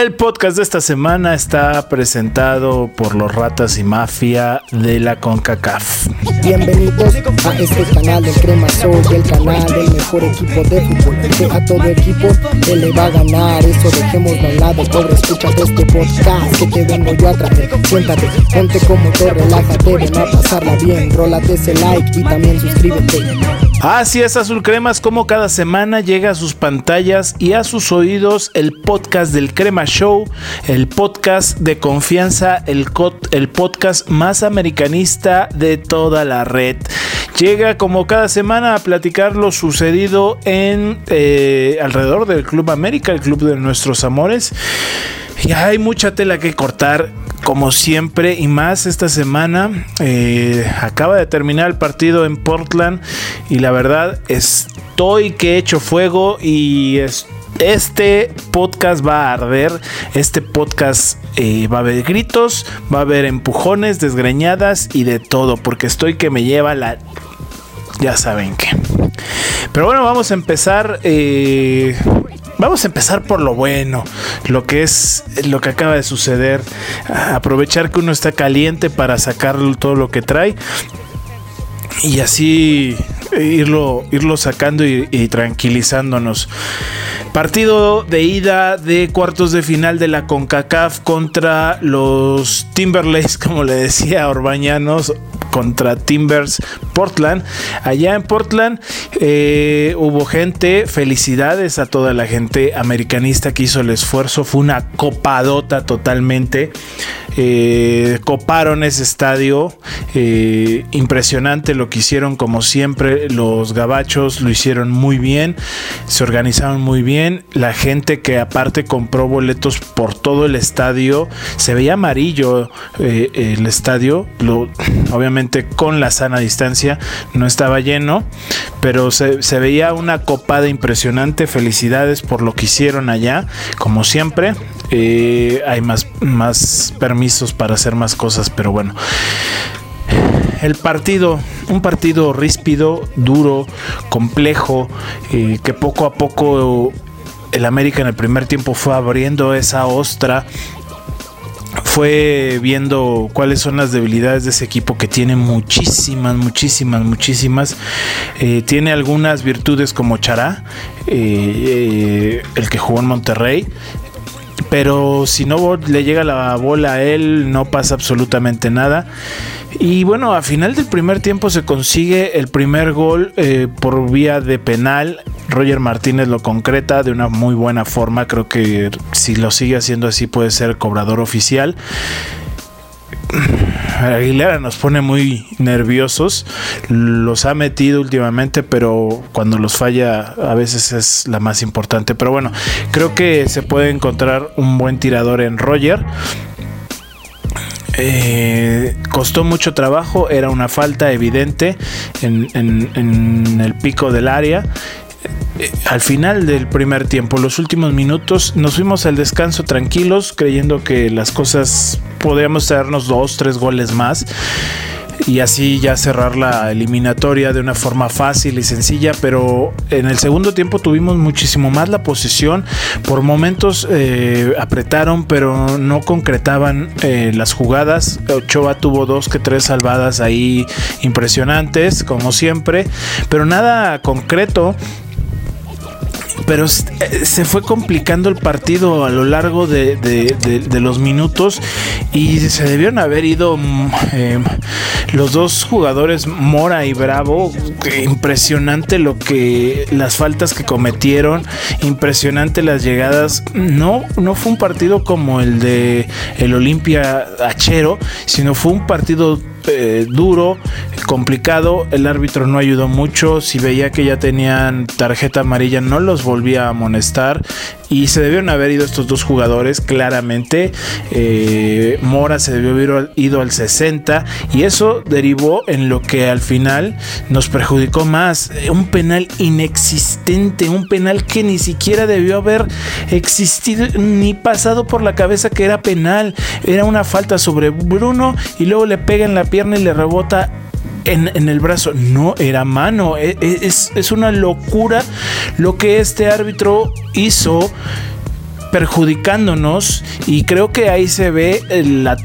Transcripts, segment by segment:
El podcast de esta semana está presentado por los ratas y mafia de la CONCACAF. Bienvenidos a este canal del Crema Soul, el canal del mejor equipo de fútbol. Que a todo equipo que le va a ganar, eso dejemos de lado, pobre, escúchate este podcast que te vengo yo a traer. Siéntate, ponte como te relájate, ven a pasarla bien, rólate ese like y también suscríbete. Así es, Azul Cremas, como cada semana llega a sus pantallas y a sus oídos el podcast del Crema Show, el podcast de confianza, el, el podcast más americanista de toda la red. Llega como cada semana a platicar lo sucedido en eh, alrededor del Club América, el club de nuestros amores. Y hay mucha tela que cortar como siempre y más esta semana. Eh, acaba de terminar el partido en Portland y la verdad estoy que he hecho fuego y este podcast va a arder, este podcast eh, va a haber gritos, va a haber empujones, desgreñadas y de todo, porque estoy que me lleva la... Ya saben qué. Pero bueno, vamos a empezar eh, Vamos a empezar por lo bueno, lo que es lo que acaba de suceder. Aprovechar que uno está caliente para sacar todo lo que trae y así irlo, irlo sacando y, tranquilizándonos. Partido de ida de cuartos de final de la CONCACAF contra los Timberlakes, como le decía Orbañanos, contra Timbers Portland. Allá en Portland eh, hubo gente, felicidades a toda la gente americanista que hizo el esfuerzo. Fue una copadota totalmente. Eh, coparon ese estadio. Eh, impresionante lo que hicieron como siempre. Los gabachos lo hicieron muy bien. Se organizaron muy bien. La gente que aparte compró boletos por todo el estadio. Se veía amarillo el estadio. Obviamente con la sana distancia, no estaba lleno, pero se, veía una copada impresionante. Felicidades por lo que hicieron allá, como siempre. Eh, hay más, más permisos para hacer más cosas, pero bueno. El partido, un partido ríspido, duro, complejo, eh, que poco a poco el América en el primer tiempo fue abriendo esa ostra fue viendo cuáles son las debilidades de ese equipo que tiene muchísimas, muchísimas, muchísimas. Eh, tiene algunas virtudes como Chará, eh, eh, el que jugó en Monterrey. Pero si no le llega la bola a él, no pasa absolutamente nada. Y bueno, a final del primer tiempo se consigue el primer gol eh, por vía de penal. Roger Martínez lo concreta de una muy buena forma. Creo que si lo sigue haciendo así puede ser cobrador oficial. Aguilera nos pone muy nerviosos. Los ha metido últimamente, pero cuando los falla a veces es la más importante. Pero bueno, creo que se puede encontrar un buen tirador en Roger. Eh, costó mucho trabajo, era una falta evidente en, el pico del área. Eh, al final del primer tiempo, los últimos minutos, nos fuimos al descanso tranquilos, creyendo que las cosas podríamos darnos dos, tres goles más y así ya cerrar la eliminatoria de una forma fácil y sencilla, pero en el segundo tiempo tuvimos muchísimo más la posición, por momentos eh, apretaron, pero no concretaban eh, las jugadas, Ochoa tuvo dos que tres salvadas ahí impresionantes, como siempre, pero nada concreto pero eh, se fue complicando el partido a lo largo de, los minutos y se debieron haber ido mm, eh, los dos jugadores Mora y Bravo. Impresionante lo que las faltas que cometieron impresionante las llegadas. No no fue un partido como el de el Olimpia Achero sino fue un partido eh, duro, complicado. El árbitro no ayudó mucho. Si veía que ya tenían tarjeta amarilla, no los volvía a amonestar. Y se debieron haber ido estos dos jugadores, claramente. Eh, Mora se debió haber ido al 60. Y eso derivó en lo que al final nos perjudicó más. Un penal inexistente. Un penal que ni siquiera debió haber existido ni pasado por la cabeza que era penal. Era una falta sobre Bruno y luego le pega en la pierna y le rebota en, el brazo. No era mano. E, e, es, es, una locura lo que este árbitro hizo. perjudicándonos y creo que ahí se ve la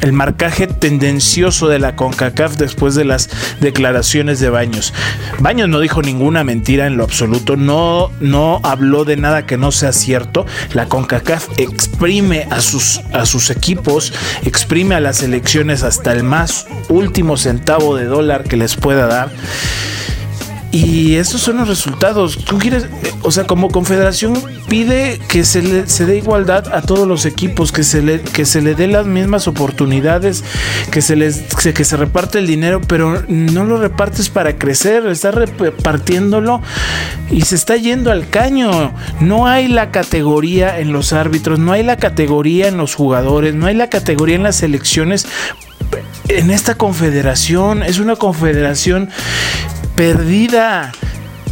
el marcaje tendencioso de la CONCACAF después de las declaraciones de Baños. Baños no dijo ninguna mentira en lo absoluto, no, no habló de nada que no sea cierto. La CONCACAF exprime a sus, a sus equipos, exprime a las elecciones hasta el más último centavo de dólar que les pueda dar. Y esos son los resultados. Tú quieres, o sea, como confederación pide que se le se dé igualdad a todos los equipos, que se le que se le dé las mismas oportunidades, que se les que se reparte el dinero, pero no lo repartes para crecer, estás repartiéndolo y se está yendo al caño. No hay la categoría en los árbitros, no hay la categoría en los jugadores, no hay la categoría en las selecciones en esta confederación. Es una confederación perdida.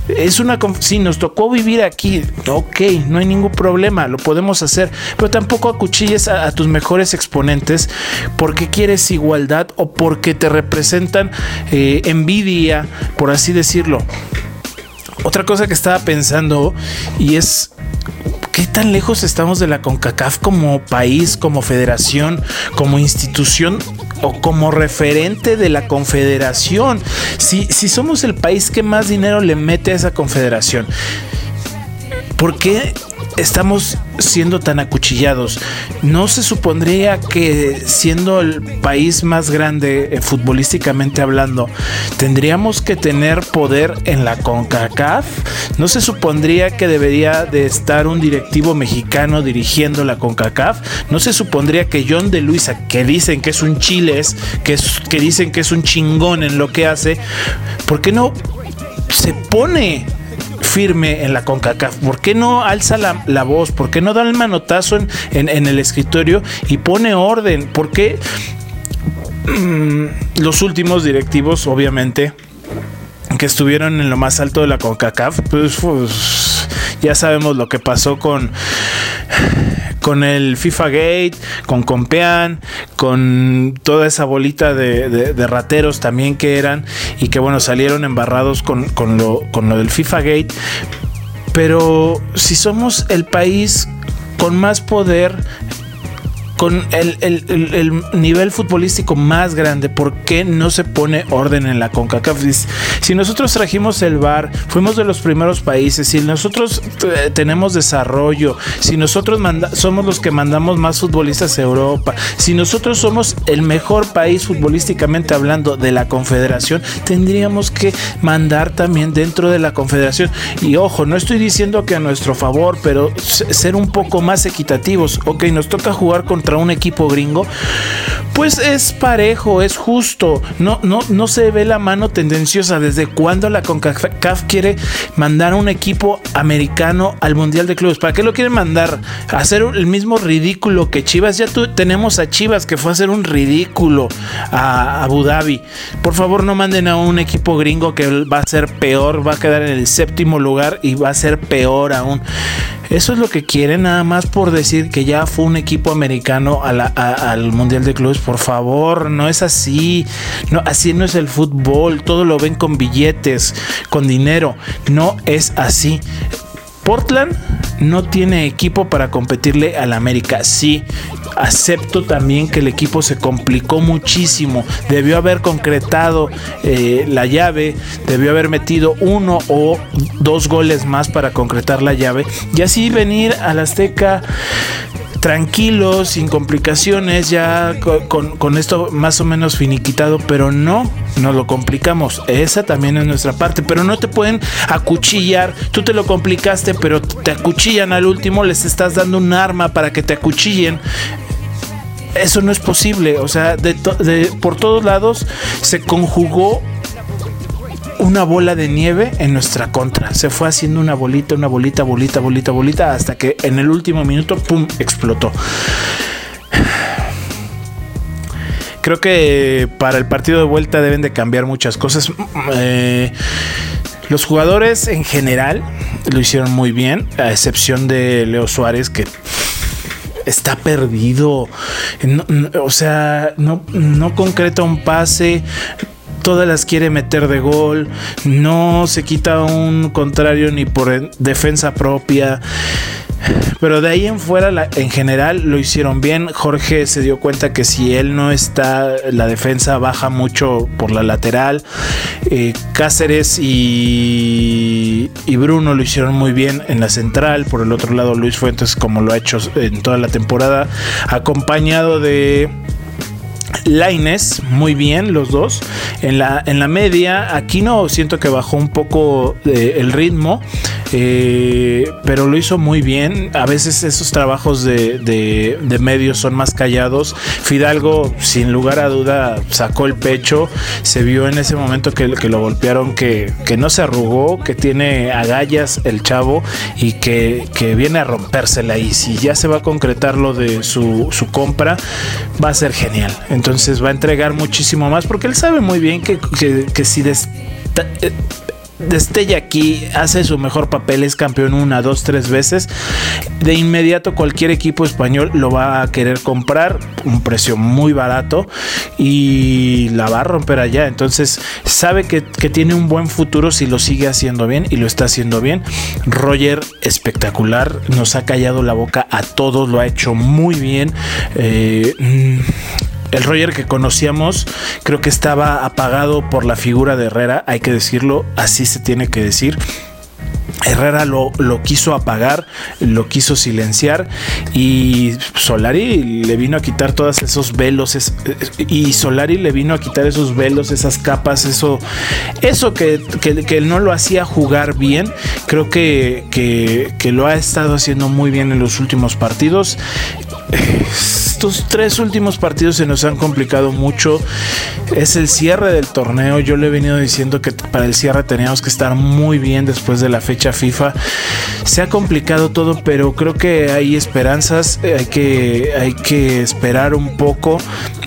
Es una. Si nos tocó vivir aquí, ok, no hay ningún problema, lo podemos hacer. Pero tampoco acuchilles a, tus mejores exponentes porque quieres igualdad o porque te representan eh, envidia, por así decirlo. Otra cosa que estaba pensando y es ¿Qué tan lejos estamos de la CONCACAF como país, como federación, como institución o como referente de la confederación? Si, si somos el país que más dinero le mete a esa confederación, ¿por qué estamos siendo tan acuchillados. No se supondría que siendo el país más grande eh, futbolísticamente hablando, tendríamos que tener poder en la CONCACAF. No se supondría que debería de estar un directivo mexicano dirigiendo la CONCACAF. No se supondría que John de Luisa, que dicen que es un chiles, que, que dicen que es un chingón en lo que hace, ¿por qué no se pone firme en la CONCACAF? ¿Por qué no alza la, voz? ¿Por qué no da el manotazo en, el escritorio y pone orden? ¿Por qué mm, los últimos directivos, obviamente, que estuvieron en lo más alto de la CONCACAF, pues, pues ya sabemos lo que pasó con con el FIFA Gate, con Compean, con toda esa bolita de, rateros también que eran y que bueno, salieron embarrados con, con, lo, con lo del FIFA Gate. Pero si somos el país con más poder con el, nivel futbolístico más grande, ¿por qué no se pone orden en la CONCACAF? Si nosotros trajimos el VAR, fuimos de los primeros países, si nosotros eh, tenemos desarrollo, si nosotros somos los que mandamos más futbolistas a Europa, si nosotros somos el mejor país futbolísticamente hablando de la Confederación, tendríamos que mandar también dentro de la Confederación. Y ojo, no estoy diciendo que a nuestro favor, pero ser un poco más equitativos. Ok, nos toca jugar contra un equipo gringo, pues es parejo, es justo. No, no, no se ve la mano tendenciosa. ¿Desde cuando la CONCACAF quiere mandar a un equipo americano al Mundial de Clubes? ¿Para qué lo quieren mandar? ¿A hacer el mismo ridículo que Chivas. Ya tenemos a Chivas que fue a hacer un ridículo a Abu Dhabi. Por favor, no manden a un equipo gringo que va a ser peor, va a quedar en el séptimo lugar y va a ser peor aún. Eso es lo que quieren, nada más por decir que ya fue un equipo americano al Mundial de Clubes. Por favor, no es así. No, así no es el fútbol. Todo lo ven con billetes, con dinero. No es así. Portland no tiene equipo para competirle al América. Sí, acepto también que el equipo se complicó muchísimo. Debió haber concretado eh, la llave, debió haber metido uno o dos goles más para concretar la llave y así venir al Azteca tranquilos, sin complicaciones, ya con, esto más o menos finiquitado, pero no, nos lo complicamos. Esa también es nuestra parte, pero no te pueden acuchillar. Tú te lo complicaste, pero te acuchillan al último, les estás dando un arma para que te acuchillen eso no es posible. O sea, de, por todos lados se conjugó una bola de nieve en nuestra contra. Se fue haciendo una bolita, una bolita, bolita, bolita, bolita, hasta que en el último minuto, ¡pum!, explotó. Creo que para el partido de vuelta deben de cambiar muchas cosas. Eh, los jugadores en general lo hicieron muy bien, a excepción de Leo Suárez, que está perdido. o sea, no, no concreta un pase, todas las quiere meter de gol, no se quita un contrario ni por defensa propia. Pero de ahí en fuera, en general, lo hicieron bien. Jorge se dio cuenta que si él no está, la defensa baja mucho por la lateral. Eh, Cáceres y, y, Bruno lo hicieron muy bien en la central. Por el otro lado, Luis Fuentes, como lo ha hecho en toda la temporada, acompañado de Laines, muy bien los dos. En la, en la media, aquí no siento que bajó un poco eh, el ritmo, eh, pero lo hizo muy bien. A veces esos trabajos de, medios son más callados. Fidalgo, sin lugar a duda, sacó el pecho. Se vio en ese momento que, lo golpearon, que, no se arrugó, que tiene agallas el chavo y que, viene a rompérsela. Y si ya se va a concretar lo de su, su compra, va a ser genial. Entonces va a entregar muchísimo más porque él sabe muy bien que, que si des, eh, destella aquí, hace su mejor papel, es campeón una, dos, tres veces, de inmediato cualquier equipo español lo va a querer comprar, un precio muy barato y la va a romper allá. Entonces sabe que, tiene un buen futuro si lo sigue haciendo bien y lo está haciendo bien. Roger, espectacular, nos ha callado la boca a todos, lo ha hecho muy bien. Eh, mm, el Roger que conocíamos creo que estaba apagado por la figura de Herrera, hay que decirlo, así se tiene que decir. Herrera lo, lo, quiso apagar, lo quiso silenciar y Solari le vino a quitar todos esos velos y Solari le vino a quitar esos velos, esas capas, eso, eso que, que, no lo hacía jugar bien, creo que, que lo ha estado haciendo muy bien en los últimos partidos estos tres últimos partidos se nos han complicado mucho. Es el cierre del torneo. Yo le he venido diciendo que para el cierre teníamos que estar muy bien después de la fecha FIFA. Se ha complicado todo, pero creo que hay esperanzas. Hay que, hay que esperar un poco.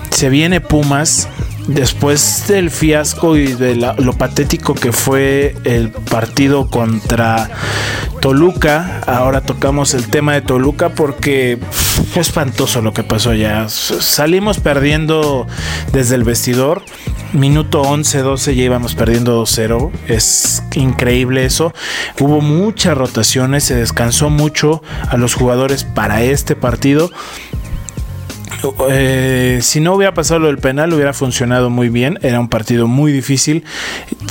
Se viene Pumas después del fiasco y de lo patético que fue el partido contra Toluca, ahora tocamos el tema de Toluca porque fue espantoso lo que pasó allá. Salimos perdiendo desde el vestidor. Minuto 11, 12 ya íbamos perdiendo 2-0. Es increíble eso. Hubo muchas rotaciones, se descansó mucho a los jugadores para este partido. Eh, si no hubiera pasado lo del penal, hubiera funcionado muy bien. Era un partido muy difícil.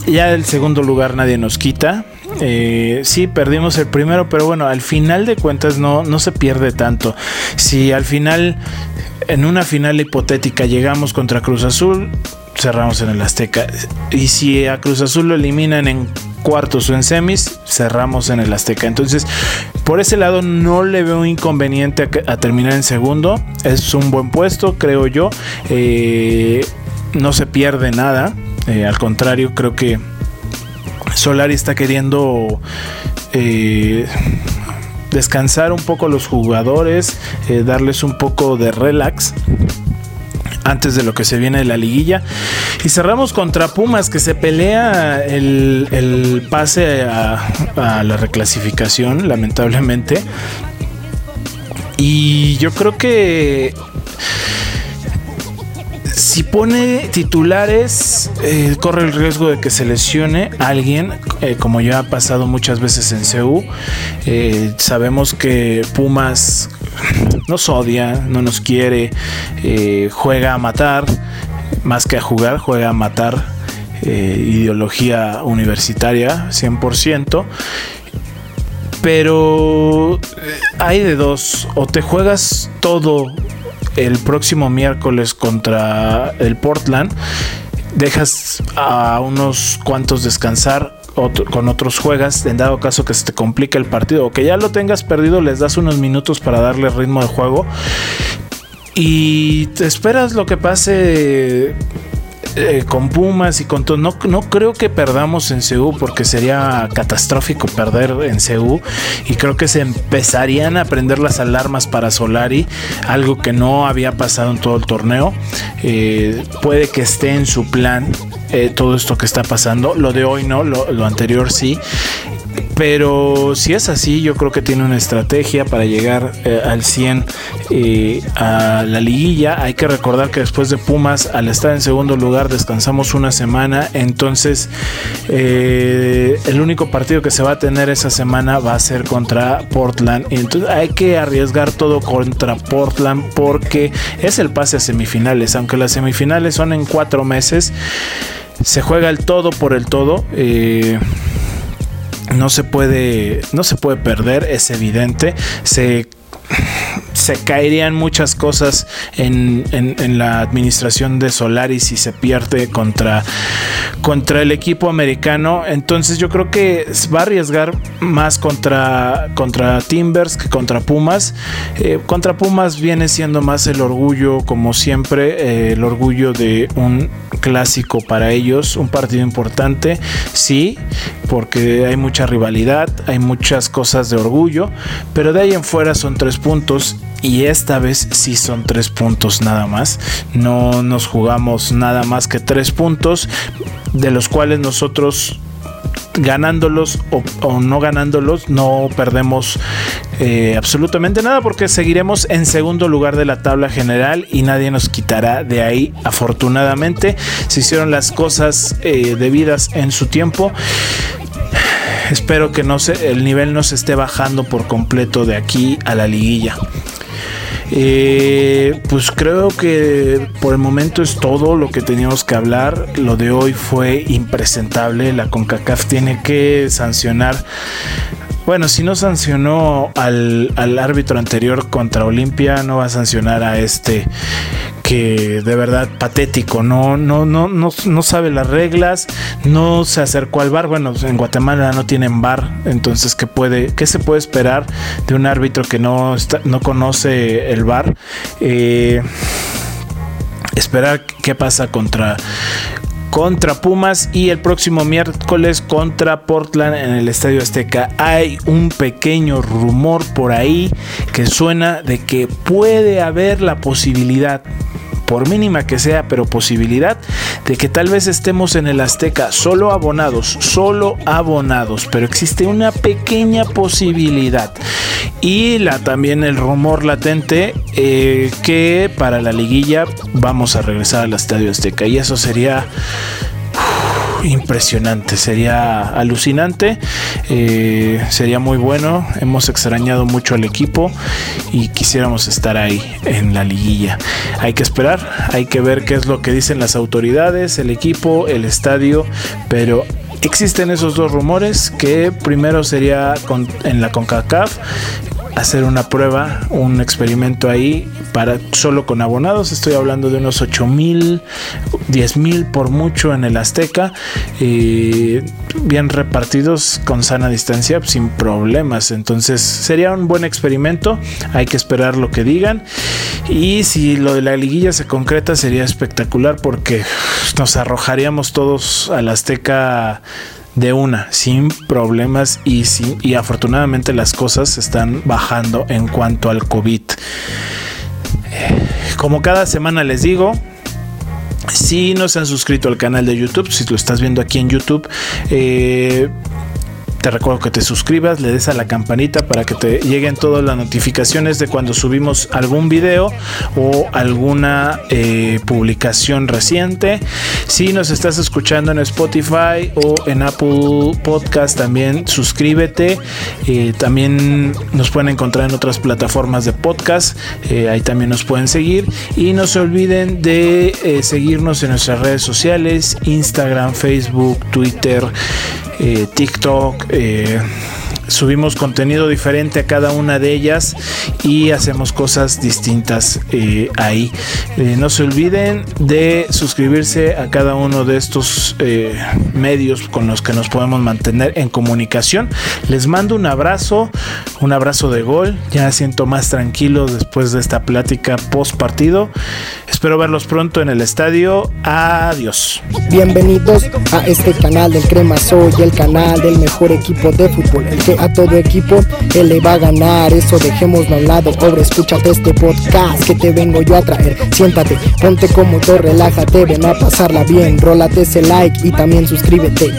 Ya el segundo lugar nadie nos quita. Eh, sí, perdimos el primero, pero bueno, al final de cuentas no, no se pierde tanto. Si al final, en una final hipotética, llegamos contra Cruz Azul, cerramos en el Azteca. Y si a Cruz Azul lo eliminan en cuartos o en semis, cerramos en el Azteca. Entonces, por ese lado no le veo inconveniente a, terminar en segundo. Es un buen puesto, creo yo. Eh, no se pierde nada. Eh, al contrario, creo que Solari está queriendo... Eh, descansar un poco a los jugadores, darles un poco de relax antes de lo que se viene de la liguilla. Y cerramos contra Pumas, que se pelea el, pase a, la reclasificación, lamentablemente. Y yo creo que si pone titulares, eh, corre el riesgo de que se lesione alguien, eh, como ya ha pasado muchas veces en CU. Eh, sabemos que Pumas nos odia, no nos quiere, eh, juega a matar, más que a jugar, juega a matar. Eh, ideología universitaria 100%, pero eh, hay de dos, o te juegas todo el próximo miércoles contra el Portland, dejas a unos cuantos descansar con otros juegas, en dado caso que se te complique el partido o que ya lo tengas perdido, les das unos minutos para darle ritmo de juego y te esperas lo que pase eh, con Pumas y con todo. No, no creo que perdamos en CU porque sería catastrófico perder en CU. Y creo que se empezarían a prender las alarmas para Solari, algo que no había pasado en todo el torneo. Eh, puede que esté en su plan eh, todo esto que está pasando. Lo de hoy no, lo, lo anterior sí Pero si es así, yo creo que tiene una estrategia para llegar eh, al 100 eh, a la liguilla. Hay que recordar que después de Pumas, al estar en segundo lugar, descansamos una semana. Entonces, eh, el único partido que se va a tener esa semana va a ser contra Portland. Entonces, hay que arriesgar todo contra Portland porque es el pase a semifinales. Aunque las semifinales son en cuatro meses, se juega el todo por el todo no se puede no se puede perder es evidente. Se se caerían muchas cosas en, la administración de Solaris si se pierde contra, contra el equipo americano. Entonces yo creo que va a arriesgar más contra, contra Timbers que contra Pumas. Eh, contra Pumas viene siendo más el orgullo, como siempre, eh, el orgullo de un clásico para ellos, un partido importante, sí, porque hay mucha rivalidad, hay muchas cosas de orgullo, pero de ahí en fuera son tres puntos y esta vez sí son tres puntos nada más. No nos jugamos nada más que tres puntos, de los cuales nosotros ganándolos o, no ganándolos no perdemos eh, absolutamente nada porque seguiremos en segundo lugar de la tabla general y nadie nos quitará de ahí afortunadamente. Se hicieron las cosas eh, debidas en su tiempo. Espero que no se, el nivel no se esté bajando por completo de aquí a la liguilla eh, pues creo que por el momento es todo lo que teníamos que hablar. Lo de hoy fue impresentable. La CONCACAF tiene que sancionar bueno, si no sancionó al, al, árbitro anterior contra Olimpia, no va a sancionar a este que de verdad patético, no, no, no, no, no sabe las reglas, no se acercó al bar. Bueno, en Guatemala no tienen bar, entonces ¿qué puede, qué se puede esperar de un árbitro que no está, no conoce el bar? Eh, esperar qué pasa contra contra Pumas y el próximo miércoles contra Portland en el Estadio Azteca. Hay un pequeño rumor por ahí que suena de que puede haber la posibilidad por mínima que sea, pero posibilidad de que tal vez estemos en el Azteca solo abonados, solo abonados, pero existe una pequeña posibilidad. Y la, también el rumor latente eh, que para la liguilla vamos a regresar al Estadio Azteca. Y eso sería impresionante, sería alucinante, eh, sería muy bueno. Hemos extrañado mucho al equipo y quisiéramos estar ahí en la liguilla. Hay que esperar, hay que ver qué es lo que dicen las autoridades, el equipo, el estadio, pero existen esos dos rumores que primero sería en la CONCACAF hacer una prueba, un experimento ahí para solo con abonados. Estoy hablando de unos 8 mil, 10 mil por mucho en el Azteca, bien repartidos con sana distancia, sin problemas. Entonces sería un buen experimento. Hay que esperar lo que digan. Y si lo de la liguilla se concreta, sería espectacular porque nos arrojaríamos todos al Azteca de una, sin problemas y, y afortunadamente las cosas están bajando en cuanto al COVID. Eh, como cada semana les digo, si no se han suscrito al canal de YouTube, si lo estás viendo aquí en YouTube, eh, te recuerdo que te suscribas, le des a la campanita para que te lleguen todas las notificaciones de cuando subimos algún video o alguna eh, publicación reciente. Si nos estás escuchando en Spotify o en Apple Podcast, también suscríbete. Eh, también nos pueden encontrar en otras plataformas de podcast. Eh, ahí también nos pueden seguir. Y no se olviden de seguirnos en nuestras redes sociales, Instagram, Facebook, Twitter. Eh, TikTok. Eh, subimos contenido diferente a cada una de ellas y hacemos cosas distintas eh, ahí. No se olviden de suscribirse a cada uno de estos medios con los que nos podemos mantener en comunicación. Les mando un abrazo, un abrazo de gol. Ya siento más tranquilo después de esta plática post partido. Espero verlos pronto en el estadio. Adiós. Bienvenidos a este canal del Crema Soy, el canal del mejor equipo de fútbol. El que a todo equipo él le va a ganar. Eso dejémoslo a un lado. Pobre, escúchate este podcast que te vengo yo a traer. Siéntate, ponte cómodo, relájate, ven a pasarla bien. Rólate ese like y también suscríbete.